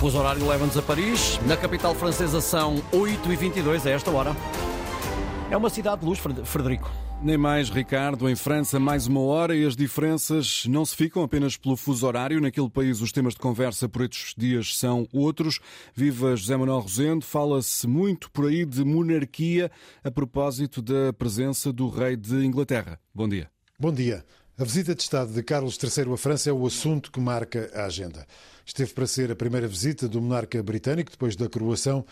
fuso horário leva-nos a Paris. Na capital francesa são 8h22 a esta hora. É uma cidade de luz, Frederico. Nem mais, Ricardo. Em França, mais uma hora e as diferenças não se ficam apenas pelo fuso horário. Naquele país, os temas de conversa por estes dias são outros. Viva José Manuel Rosendo. Fala-se muito por aí de monarquia a propósito da presença do rei de Inglaterra. Bom dia. Bom dia. A visita de Estado de Carlos III à França é o assunto que marca a agenda. Esteve para ser a primeira visita do monarca britânico depois da coroação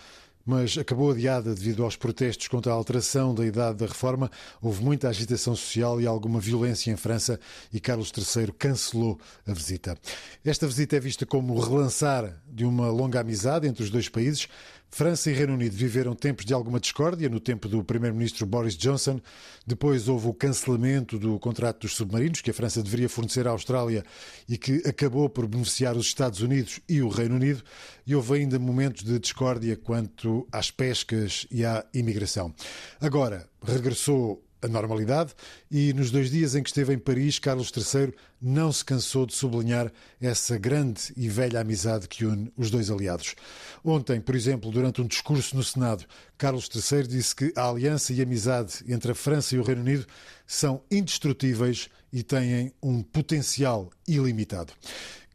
mas acabou adiada devido aos protestos contra a alteração da idade da reforma. Houve muita agitação social e alguma violência em França e Carlos III cancelou a visita. Esta visita é vista como relançar de uma longa amizade entre os dois países. França e Reino Unido viveram tempos de alguma discórdia no tempo do primeiro-ministro Boris Johnson. Depois houve o cancelamento do contrato dos submarinos que a França deveria fornecer à Austrália e que acabou por beneficiar os Estados Unidos e o Reino Unido. E houve ainda momentos de discórdia quanto às pescas e à imigração. Agora regressou a normalidade e nos dois dias em que esteve em Paris, Carlos III não se cansou de sublinhar essa grande e velha amizade que une os dois aliados. Ontem, por exemplo, durante um discurso no Senado, Carlos III disse que a aliança e a amizade entre a França e o Reino Unido são indestrutíveis e têm um potencial ilimitado.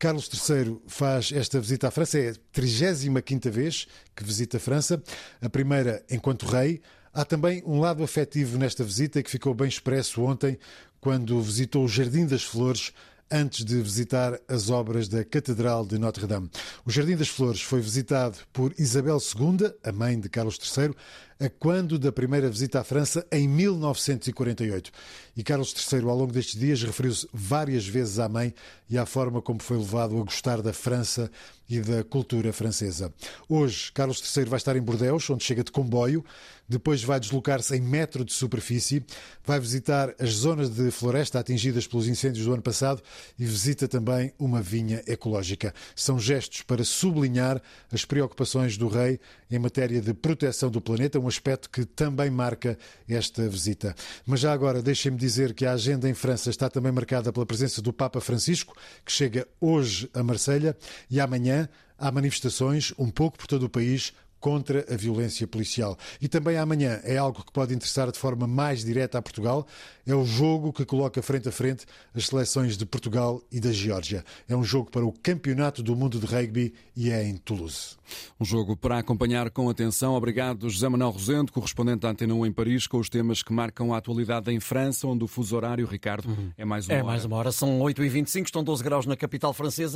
Carlos III faz esta visita à França, é a 35 vez que visita a França, a primeira enquanto rei. Há também um lado afetivo nesta visita que ficou bem expresso ontem, quando visitou o Jardim das Flores antes de visitar as obras da Catedral de Notre-Dame. O Jardim das Flores foi visitado por Isabel II, a mãe de Carlos III, a quando da primeira visita à França, em 1948. E Carlos III, ao longo destes dias, referiu-se várias vezes à mãe e à forma como foi levado a gostar da França e da cultura francesa. Hoje, Carlos III vai estar em Bordeaux, onde chega de comboio, depois vai deslocar-se em metro de superfície, vai visitar as zonas de floresta atingidas pelos incêndios do ano passado e visita também uma vinha ecológica. São gestos para sublinhar as preocupações do rei em matéria de proteção do planeta, um aspecto que também marca esta visita. Mas já agora, deixem-me dizer que a agenda em França está também marcada pela presença do Papa Francisco, que chega hoje a Marselha e amanhã há manifestações um pouco por todo o país contra a violência policial. E também amanhã é algo que pode interessar de forma mais direta a Portugal. É o jogo que coloca frente a frente as seleções de Portugal e da Geórgia. É um jogo para o Campeonato do Mundo de Rugby e é em Toulouse. Um jogo para acompanhar com atenção. Obrigado, José Manuel Rosendo, correspondente da Antena 1 em Paris, com os temas que marcam a atualidade em França, onde o fuso horário, Ricardo, uhum. é mais uma é hora. É mais uma hora. São 8h25, estão 12 graus na capital francesa.